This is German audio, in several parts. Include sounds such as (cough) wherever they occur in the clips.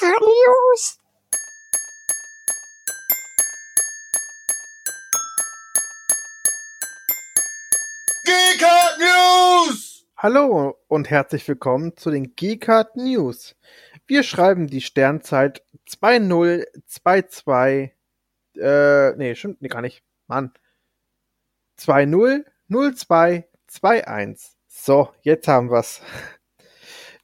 News. Geekart News! Hallo und herzlich willkommen zu den Geekart News. Wir schreiben die Sternzeit 2022, äh, nee, stimmt, nee, gar nicht, Mann. 200221. So, jetzt haben wir's.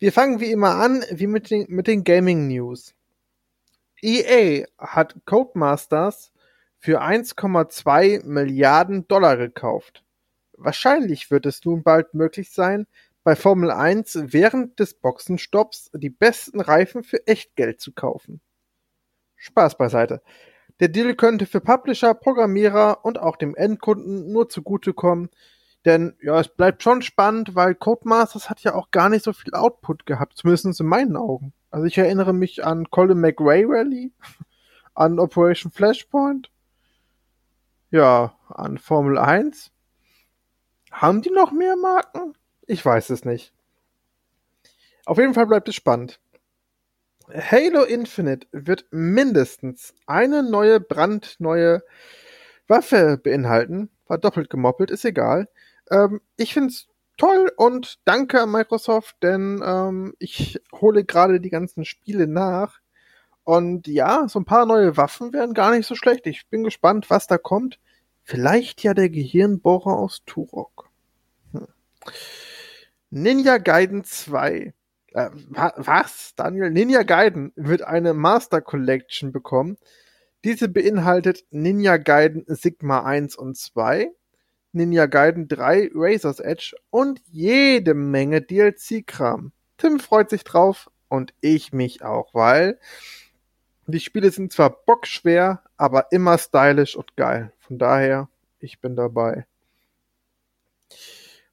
Wir fangen wie immer an, wie mit den, mit den Gaming News. EA hat Codemasters für 1,2 Milliarden Dollar gekauft. Wahrscheinlich wird es nun bald möglich sein, bei Formel 1 während des Boxenstopps die besten Reifen für Echtgeld zu kaufen. Spaß beiseite. Der Deal könnte für Publisher, Programmierer und auch dem Endkunden nur zugutekommen, denn ja, es bleibt schon spannend, weil Codemasters hat ja auch gar nicht so viel Output gehabt, zumindest in meinen Augen. Also ich erinnere mich an Colin McRae Rally, (laughs) an Operation Flashpoint, ja, an Formel 1. Haben die noch mehr Marken? Ich weiß es nicht. Auf jeden Fall bleibt es spannend. Halo Infinite wird mindestens eine neue brandneue Waffe beinhalten. War doppelt gemoppelt, ist egal. Ähm, ich find's toll und danke an Microsoft, denn ähm, ich hole gerade die ganzen Spiele nach. Und ja, so ein paar neue Waffen wären gar nicht so schlecht. Ich bin gespannt, was da kommt. Vielleicht ja der Gehirnbohrer aus Turok. Hm. Ninja Gaiden 2. Äh, wa was, Daniel? Ninja Gaiden wird eine Master Collection bekommen. Diese beinhaltet Ninja Gaiden Sigma 1 und 2, Ninja Gaiden 3 Razor's Edge und jede Menge DLC-Kram. Tim freut sich drauf und ich mich auch, weil die Spiele sind zwar bockschwer, aber immer stylisch und geil. Von daher, ich bin dabei.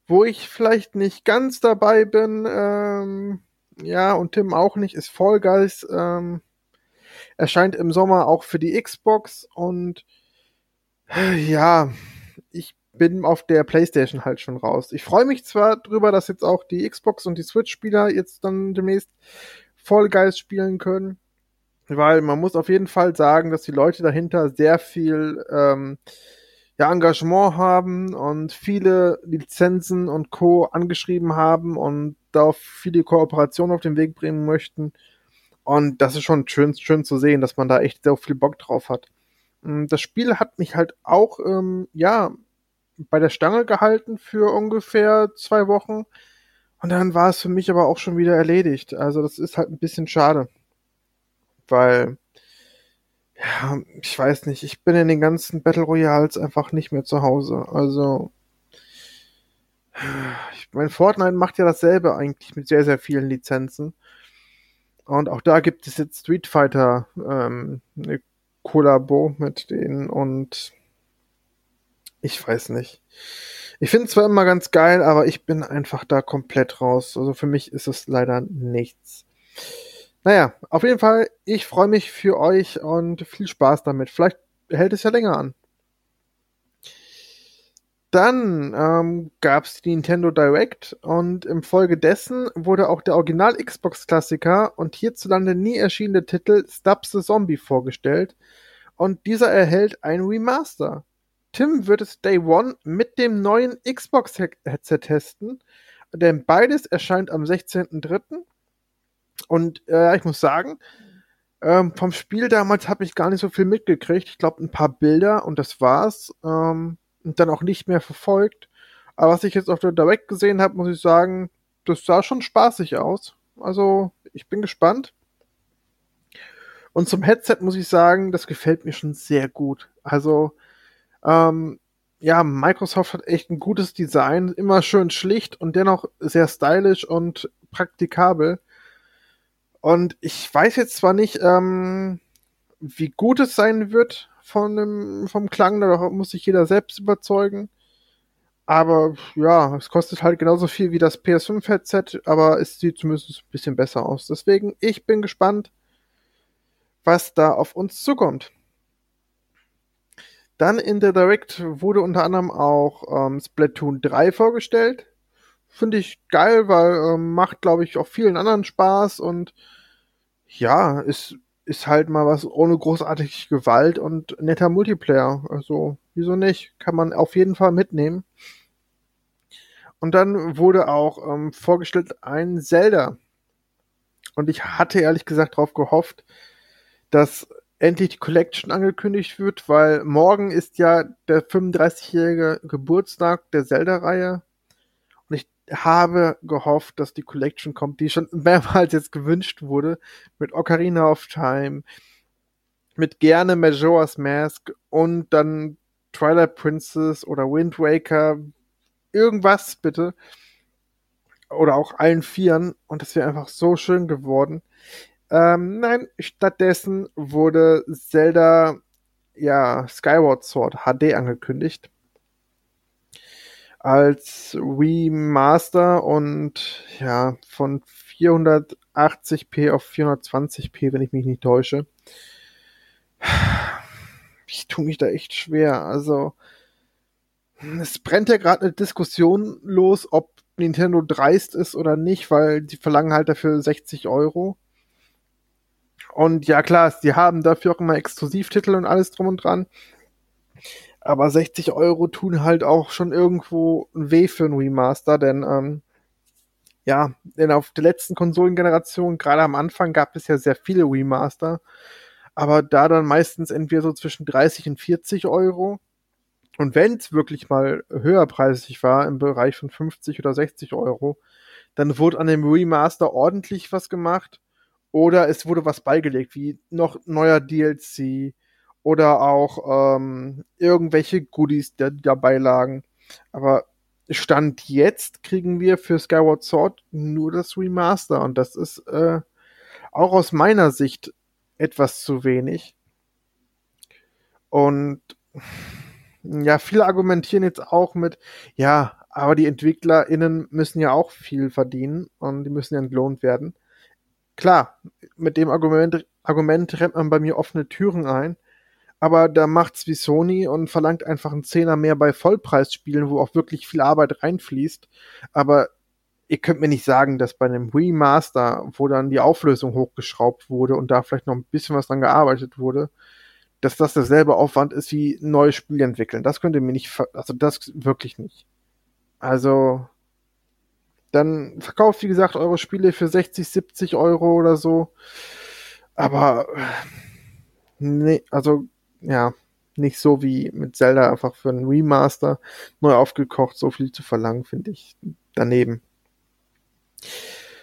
Wo ich vielleicht nicht ganz dabei bin, ähm, ja, und Tim auch nicht, ist Fall Guys. Ähm, erscheint im Sommer auch für die Xbox und äh, ja, ich bin auf der PlayStation halt schon raus. Ich freue mich zwar drüber, dass jetzt auch die Xbox und die Switch-Spieler jetzt dann demnächst Fall Guys spielen können, weil man muss auf jeden Fall sagen, dass die Leute dahinter sehr viel ähm, ja, Engagement haben und viele Lizenzen und Co. angeschrieben haben und da viele Kooperationen auf den Weg bringen möchten. Und das ist schon schön, schön zu sehen, dass man da echt sehr viel Bock drauf hat. Mm, das Spiel hat mich halt auch, ähm, ja, bei der Stange gehalten für ungefähr zwei Wochen. Und dann war es für mich aber auch schon wieder erledigt. Also das ist halt ein bisschen schade. Weil, ja, ich weiß nicht, ich bin in den ganzen Battle Royals einfach nicht mehr zu Hause. Also, ich mein Fortnite macht ja dasselbe eigentlich mit sehr, sehr vielen Lizenzen. Und auch da gibt es jetzt Street Fighter ähm, eine Kollabo mit denen und ich weiß nicht. Ich finde es zwar immer ganz geil, aber ich bin einfach da komplett raus. Also für mich ist es leider nichts. Naja, auf jeden Fall, ich freue mich für euch und viel Spaß damit. Vielleicht hält es ja länger an. Dann ähm, gab es die Nintendo Direct und im Folge dessen wurde auch der Original Xbox-Klassiker und hierzulande nie erschienene Titel Stubbs the Zombie vorgestellt und dieser erhält ein Remaster. Tim wird es Day One mit dem neuen Xbox-Headset testen, denn beides erscheint am 16.03. Und äh, ich muss sagen, ähm, vom Spiel damals habe ich gar nicht so viel mitgekriegt. Ich glaube, ein paar Bilder und das war's. Ähm, und dann auch nicht mehr verfolgt. Aber was ich jetzt auf der Direct gesehen habe, muss ich sagen, das sah schon spaßig aus. Also, ich bin gespannt. Und zum Headset muss ich sagen, das gefällt mir schon sehr gut. Also, ähm, ja, Microsoft hat echt ein gutes Design, immer schön schlicht und dennoch sehr stylisch und praktikabel. Und ich weiß jetzt zwar nicht, ähm, wie gut es sein wird von dem, vom Klang, da muss sich jeder selbst überzeugen. Aber ja, es kostet halt genauso viel wie das PS5-Headset, aber es sieht zumindest ein bisschen besser aus. Deswegen, ich bin gespannt, was da auf uns zukommt. Dann in der Direct wurde unter anderem auch ähm, Splatoon 3 vorgestellt. Finde ich geil, weil ähm, macht, glaube ich, auch vielen anderen Spaß und ja, ist, ist halt mal was ohne großartige Gewalt und netter Multiplayer. Also, wieso nicht? Kann man auf jeden Fall mitnehmen. Und dann wurde auch ähm, vorgestellt ein Zelda. Und ich hatte ehrlich gesagt darauf gehofft, dass endlich die Collection angekündigt wird, weil morgen ist ja der 35-jährige Geburtstag der Zelda-Reihe. Und ich habe gehofft, dass die Collection kommt, die schon (laughs) mehrmals jetzt gewünscht wurde, mit Ocarina of Time, mit gerne Majora's Mask und dann Twilight Princess oder Wind Waker, irgendwas bitte. Oder auch allen Vieren. Und das wäre einfach so schön geworden. Ähm, nein, stattdessen wurde Zelda, ja, Skyward Sword HD angekündigt. Als Remaster und ja, von 480p auf 420p, wenn ich mich nicht täusche. Ich tue mich da echt schwer. Also, es brennt ja gerade eine Diskussion los, ob Nintendo dreist ist oder nicht, weil die verlangen halt dafür 60 Euro. Und ja, klar, die haben dafür auch immer Exklusivtitel und alles drum und dran. Aber 60 Euro tun halt auch schon irgendwo weh für ein Remaster, denn ähm, ja, denn auf der letzten Konsolengeneration, gerade am Anfang, gab es ja sehr viele Remaster. Aber da dann meistens entweder so zwischen 30 und 40 Euro. Und wenn es wirklich mal höherpreisig war, im Bereich von 50 oder 60 Euro, dann wurde an dem Remaster ordentlich was gemacht. Oder es wurde was beigelegt, wie noch neuer DLC oder auch ähm, irgendwelche Goodies, die dabei lagen. Aber Stand jetzt kriegen wir für Skyward Sword nur das Remaster und das ist äh, auch aus meiner Sicht etwas zu wenig. Und ja, viele argumentieren jetzt auch mit, ja, aber die EntwicklerInnen müssen ja auch viel verdienen und die müssen ja entlohnt werden klar, mit dem Argument, Argument rennt man bei mir offene Türen ein. Aber da macht's wie Sony und verlangt einfach einen Zehner mehr bei Vollpreisspielen, wo auch wirklich viel Arbeit reinfließt. Aber ihr könnt mir nicht sagen, dass bei einem Remaster, wo dann die Auflösung hochgeschraubt wurde und da vielleicht noch ein bisschen was dran gearbeitet wurde, dass das derselbe Aufwand ist wie ein neues Spiel entwickeln. Das könnt ihr mir nicht, also das wirklich nicht. Also, dann verkauft, wie gesagt, eure Spiele für 60, 70 Euro oder so. Aber nee, also ja, nicht so wie mit Zelda einfach für einen Remaster neu aufgekocht, so viel zu verlangen, finde ich daneben.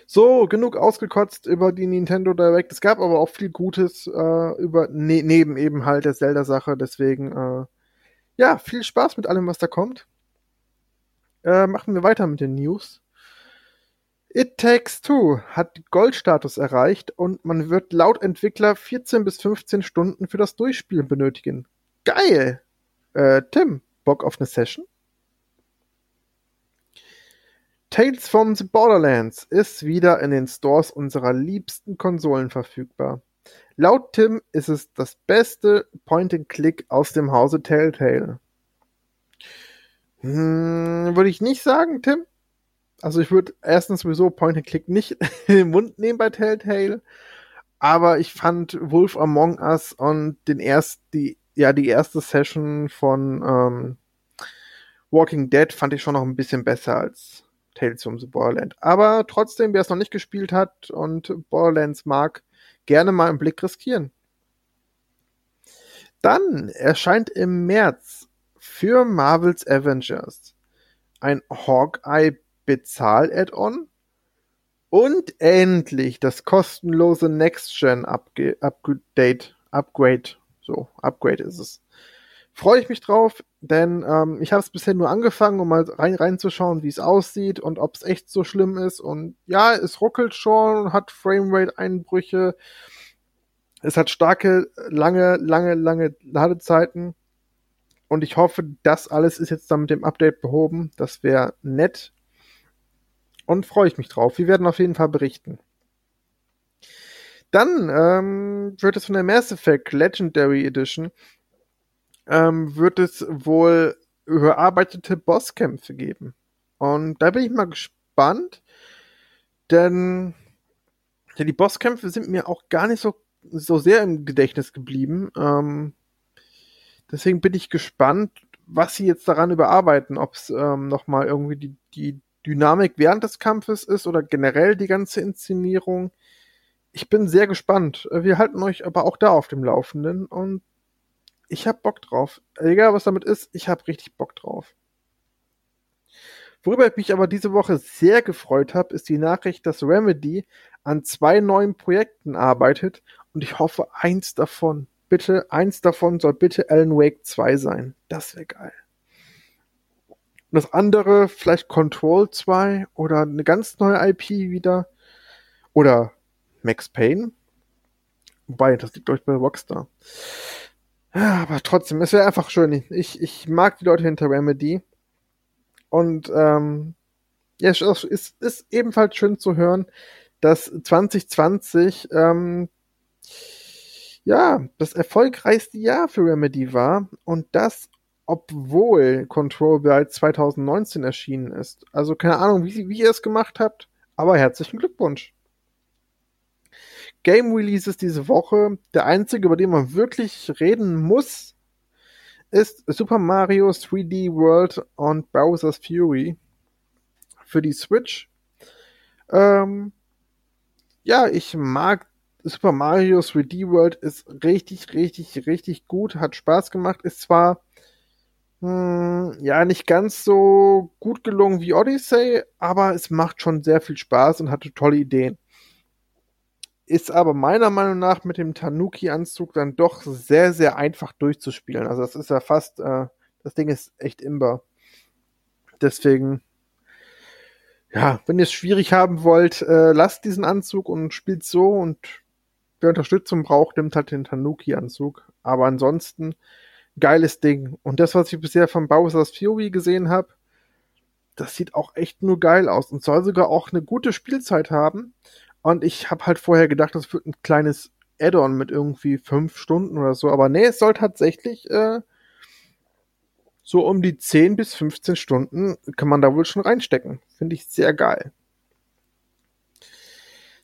So, genug ausgekotzt über die Nintendo Direct. Es gab aber auch viel Gutes äh, über ne, neben eben halt der Zelda-Sache. Deswegen, äh, ja, viel Spaß mit allem, was da kommt. Äh, machen wir weiter mit den News. It Takes Two hat Goldstatus erreicht und man wird laut Entwickler 14 bis 15 Stunden für das Durchspielen benötigen. Geil! Äh, Tim, Bock auf eine Session? Tales from the Borderlands ist wieder in den Stores unserer liebsten Konsolen verfügbar. Laut Tim ist es das beste Point-and-Click aus dem Hause Telltale. Hm, würde ich nicht sagen, Tim. Also ich würde erstens sowieso Point and Click nicht (laughs) in den Mund nehmen bei Telltale, aber ich fand Wolf Among Us und den erst die ja die erste Session von ähm, Walking Dead fand ich schon noch ein bisschen besser als Tales from the Borderland. Aber trotzdem, wer es noch nicht gespielt hat und Borderlands mag, gerne mal einen Blick riskieren. Dann erscheint im März für Marvel's Avengers ein Hawkeye Bezahl-Add-on und endlich das kostenlose Next-Gen Upgrade, Upgrade, so, Upgrade ist es. Freue ich mich drauf, denn ähm, ich habe es bisher nur angefangen, um mal rein reinzuschauen, wie es aussieht und ob es echt so schlimm ist. Und ja, es ruckelt schon, hat Framerate-Einbrüche, es hat starke, lange, lange, lange Ladezeiten. Und ich hoffe, das alles ist jetzt dann mit dem Update behoben. Das wäre nett und freue ich mich drauf. Wir werden auf jeden Fall berichten. Dann ähm, wird es von der Mass Effect Legendary Edition ähm, wird es wohl überarbeitete Bosskämpfe geben. Und da bin ich mal gespannt, denn Ja, die Bosskämpfe sind mir auch gar nicht so, so sehr im Gedächtnis geblieben. Ähm, deswegen bin ich gespannt, was sie jetzt daran überarbeiten, ob es ähm, nochmal irgendwie die, die Dynamik während des Kampfes ist oder generell die ganze Inszenierung. Ich bin sehr gespannt. Wir halten euch aber auch da auf dem Laufenden und ich hab Bock drauf. Egal was damit ist, ich hab richtig Bock drauf. Worüber ich mich aber diese Woche sehr gefreut habe, ist die Nachricht, dass Remedy an zwei neuen Projekten arbeitet und ich hoffe, eins davon, bitte, eins davon soll bitte Alan Wake 2 sein. Das wäre geil. Und das andere vielleicht Control 2 oder eine ganz neue IP wieder. Oder Max Payne. Wobei, das liegt, ich, bei Rockstar. Ja, aber trotzdem, es wäre einfach schön. Ich, ich mag die Leute hinter Remedy. Und ähm, ja, es ist, ist ebenfalls schön zu hören, dass 2020 ähm, ja das erfolgreichste Jahr für Remedy war und das obwohl Control bereits 2019 erschienen ist. Also keine Ahnung, wie, wie ihr es gemacht habt, aber herzlichen Glückwunsch. Game Releases diese Woche. Der einzige, über den man wirklich reden muss, ist Super Mario 3D World und Bowser's Fury für die Switch. Ähm, ja, ich mag Super Mario 3D World ist richtig, richtig, richtig gut, hat Spaß gemacht, ist zwar ja, nicht ganz so gut gelungen wie Odyssey, aber es macht schon sehr viel Spaß und hatte tolle Ideen. Ist aber meiner Meinung nach mit dem Tanuki-Anzug dann doch sehr, sehr einfach durchzuspielen. Also das ist ja fast, äh, das Ding ist echt imber. Deswegen, ja, wenn ihr es schwierig haben wollt, äh, lasst diesen Anzug und spielt so und wer Unterstützung braucht, nimmt halt den Tanuki-Anzug. Aber ansonsten, geiles Ding. Und das, was ich bisher von Bowser's Fury gesehen habe, das sieht auch echt nur geil aus und soll sogar auch eine gute Spielzeit haben. Und ich habe halt vorher gedacht, das wird ein kleines Add-on mit irgendwie fünf Stunden oder so. Aber nee, es soll tatsächlich äh, so um die 10 bis 15 Stunden kann man da wohl schon reinstecken. Finde ich sehr geil.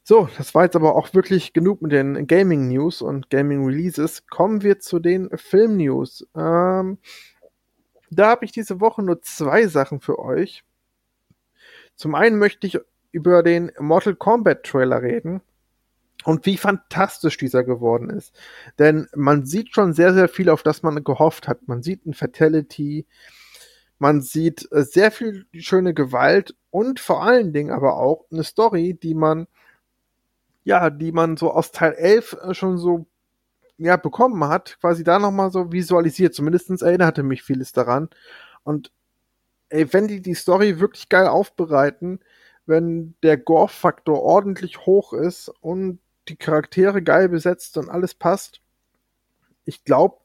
So, das war jetzt aber auch wirklich genug mit den Gaming News und Gaming Releases. Kommen wir zu den Film News. Ähm, da habe ich diese Woche nur zwei Sachen für euch. Zum einen möchte ich über den Mortal Kombat Trailer reden und wie fantastisch dieser geworden ist. Denn man sieht schon sehr, sehr viel, auf das man gehofft hat. Man sieht ein Fatality, man sieht äh, sehr viel schöne Gewalt und vor allen Dingen aber auch eine Story, die man ja, die man so aus Teil 11 äh, schon so ja, bekommen hat, quasi da nochmal so visualisiert. Zumindestens erinnerte mich vieles daran. Und ey, wenn die die Story wirklich geil aufbereiten, wenn der Gore-Faktor ordentlich hoch ist und die Charaktere geil besetzt und alles passt, ich glaube,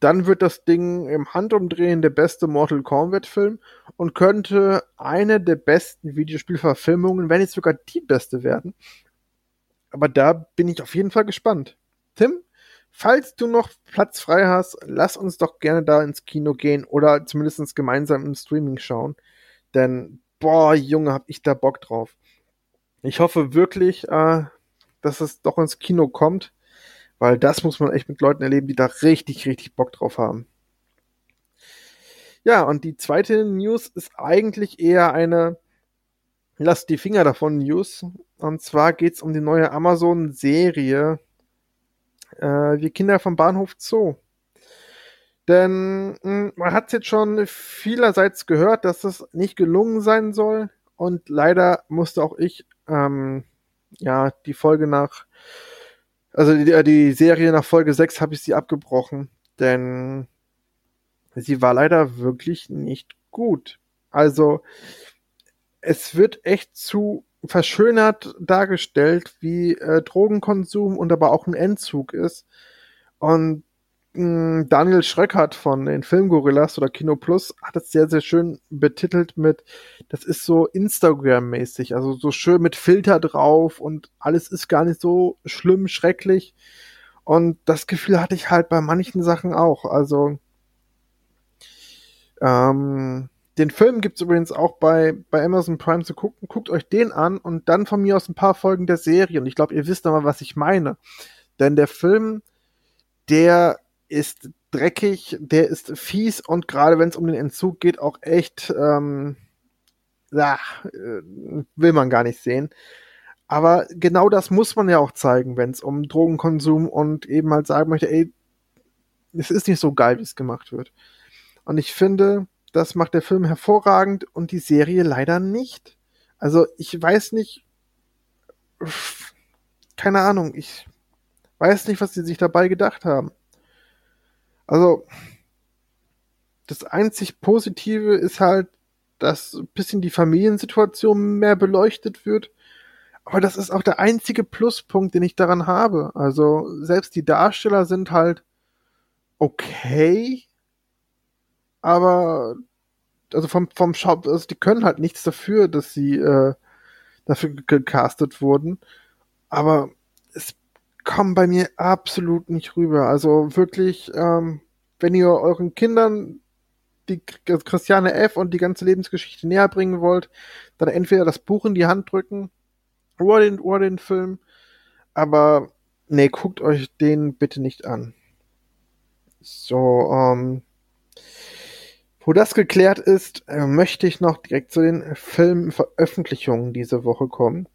dann wird das Ding im Handumdrehen der beste Mortal Kombat-Film und könnte eine der besten Videospielverfilmungen, wenn nicht sogar die beste werden aber da bin ich auf jeden Fall gespannt. Tim, falls du noch Platz frei hast, lass uns doch gerne da ins Kino gehen oder zumindest gemeinsam im Streaming schauen. Denn, boah, Junge, hab ich da Bock drauf. Ich hoffe wirklich, äh, dass es doch ins Kino kommt, weil das muss man echt mit Leuten erleben, die da richtig, richtig Bock drauf haben. Ja, und die zweite News ist eigentlich eher eine, lasst die Finger davon News. Und zwar geht's um die neue Amazon-Serie äh, Wir Kinder vom Bahnhof Zoo. Denn hm, man hat jetzt schon vielerseits gehört, dass das nicht gelungen sein soll. Und leider musste auch ich ähm, ja die Folge nach, also die, äh, die Serie nach Folge 6 habe ich sie abgebrochen. Denn sie war leider wirklich nicht gut. Also es wird echt zu verschönert dargestellt, wie äh, Drogenkonsum und aber auch ein Entzug ist. Und mh, hm, Daniel Schröckert von den Filmgorillas oder Kino Plus hat es sehr, sehr schön betitelt mit, das ist so Instagram-mäßig, also so schön mit Filter drauf und alles ist gar nicht so schlimm, schrecklich. Und das Gefühl hatte ich halt bei manchen Sachen auch. Also, ähm, den Film gibt's übrigens auch bei, bei Amazon Prime zu gucken. Guckt euch den an und dann von mir aus ein paar Folgen der Serie. Und ich glaube, ihr wisst aber, was ich meine. Denn der Film, der ist dreckig, der ist fies und gerade wenn es um den Entzug geht, auch echt, ähm, ja, äh, will man gar nicht sehen. Aber genau das muss man ja auch zeigen, wenn es um Drogenkonsum und eben halt sagen möchte, ey, es ist nicht so geil, wie es gemacht wird. Und ich finde, das macht der Film hervorragend und die Serie leider nicht. Also ich weiß nicht, keine Ahnung, ich weiß nicht, was sie sich dabei gedacht haben. Also das einzig Positive ist halt, dass ein bisschen die Familiensituation mehr beleuchtet wird. Aber das ist auch der einzige Pluspunkt, den ich daran habe. Also selbst die Darsteller sind halt okay, aber also vom vom Shop, also die können halt nichts dafür, dass sie äh, dafür gecastet wurden. Aber es kommen bei mir absolut nicht rüber. Also wirklich, ähm, wenn ihr euren Kindern die also Christiane F. und die ganze Lebensgeschichte näher bringen wollt, dann entweder das Buch in die Hand drücken oder den, oder den Film. Aber nee, guckt euch den bitte nicht an. So, ähm, wo das geklärt ist, äh, möchte ich noch direkt zu den Filmveröffentlichungen diese Woche kommen.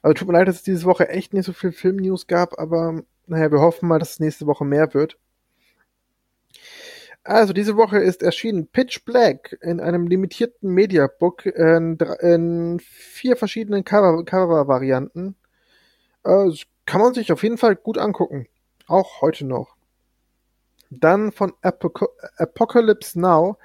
Also tut mir leid, dass es diese Woche echt nicht so viel Filmnews gab, aber naja, wir hoffen mal, dass es nächste Woche mehr wird. Also diese Woche ist erschienen Pitch Black in einem limitierten Mediabook in, in vier verschiedenen Cover-Varianten. Cover äh, kann man sich auf jeden Fall gut angucken. Auch heute noch. Dann von Apoc Apocalypse Now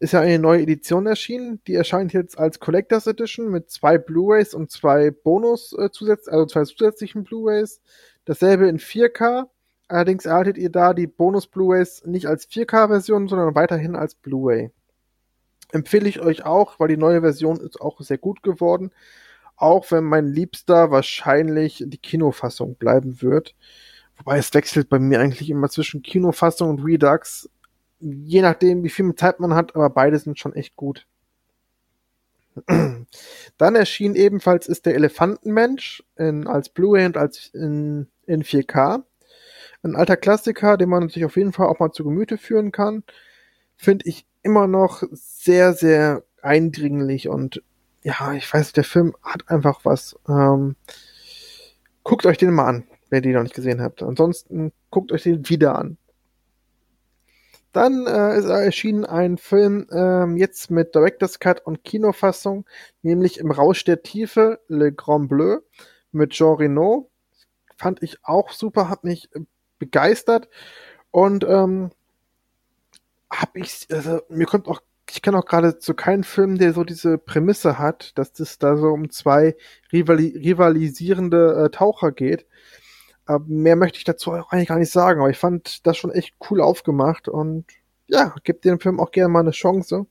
ist ja eine neue Edition erschienen. Die erscheint jetzt als Collectors Edition mit zwei Blu-rays und zwei Bonus äh, also zwei zusätzlichen Blu-rays. Dasselbe in 4K Allerdings erhaltet ihr da die Bonus-Blu-rays nicht als 4K-Version, sondern weiterhin als Blu-ray. Empfehle ich euch auch, weil die neue Version ist auch sehr gut geworden. Auch wenn mein Liebster wahrscheinlich die Kinofassung bleiben wird. Wobei es wechselt bei mir eigentlich immer zwischen Kinofassung und Redux. Je nachdem, wie viel Zeit man hat, aber beide sind schon echt gut. (clears throat) Dann erschien ebenfalls ist der Elefantenmensch in, als Blu-ray und als in, in 4K. Ein alter Klassiker, den man sich auf jeden Fall auch mal zu Gemüte führen kann. Finde ich immer noch sehr, sehr eindringlich und ja, ich weiß, der Film hat einfach was. Ähm, guckt euch den mal an, wer den noch nicht gesehen habt. Ansonsten guckt euch den wieder an. Dann äh, ist erschienen ein Film ähm, jetzt mit Director's Cut und Kinofassung, nämlich im Rausch der Tiefe, Le Grand Bleu mit Jean Reno. Fand ich auch super, hat mich begeistert und ähm, habe ich, also mir kommt auch, ich kenne auch gerade so keinen Film, der so diese Prämisse hat, dass es da so um zwei rivali rivalisierende äh, Taucher geht. Aber mehr möchte ich dazu eigentlich gar nicht sagen, aber ich fand das schon echt cool aufgemacht und ja, gibt dem Film auch gerne mal eine Chance.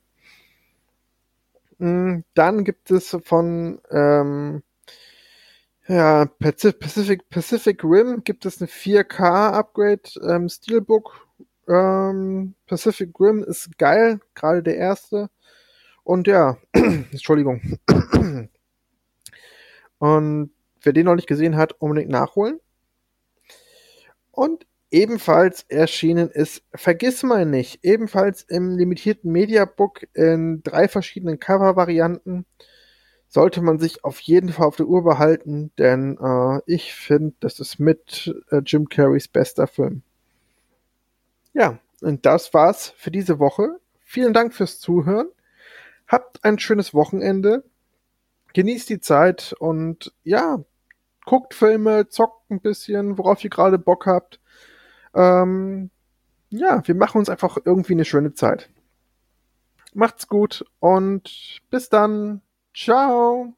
Mm, dann gibt es von ähm, ja, Pacific, Pacific Rim gibt es eine 4K-Upgrade, ähm, Steelbook. Ähm, Pacific Rim ist geil, gerade der erste. Und ja, (clears throat) Entschuldigung. (clears throat) Und wer den noch nicht gesehen hat, unbedingt nachholen. Und ebenfalls erschienen ist Vergiss mal nicht, ebenfalls im limitierten Mediabook in drei verschiedenen Cover-Varianten sollte man sich auf jeden Fall auf der Uhr behalten, denn äh, ich finde, das ist mit äh, Jim Carreys bester Film. Ja, und das war's für diese Woche. Vielen Dank fürs Zuhören. Habt ein schönes Wochenende. Genießt die Zeit und ja, guckt Filme, zockt ein bisschen, worauf ihr gerade Bock habt. Ähm, ja, wir machen uns einfach irgendwie eine schöne Zeit. Macht's gut und bis dann. Ciao.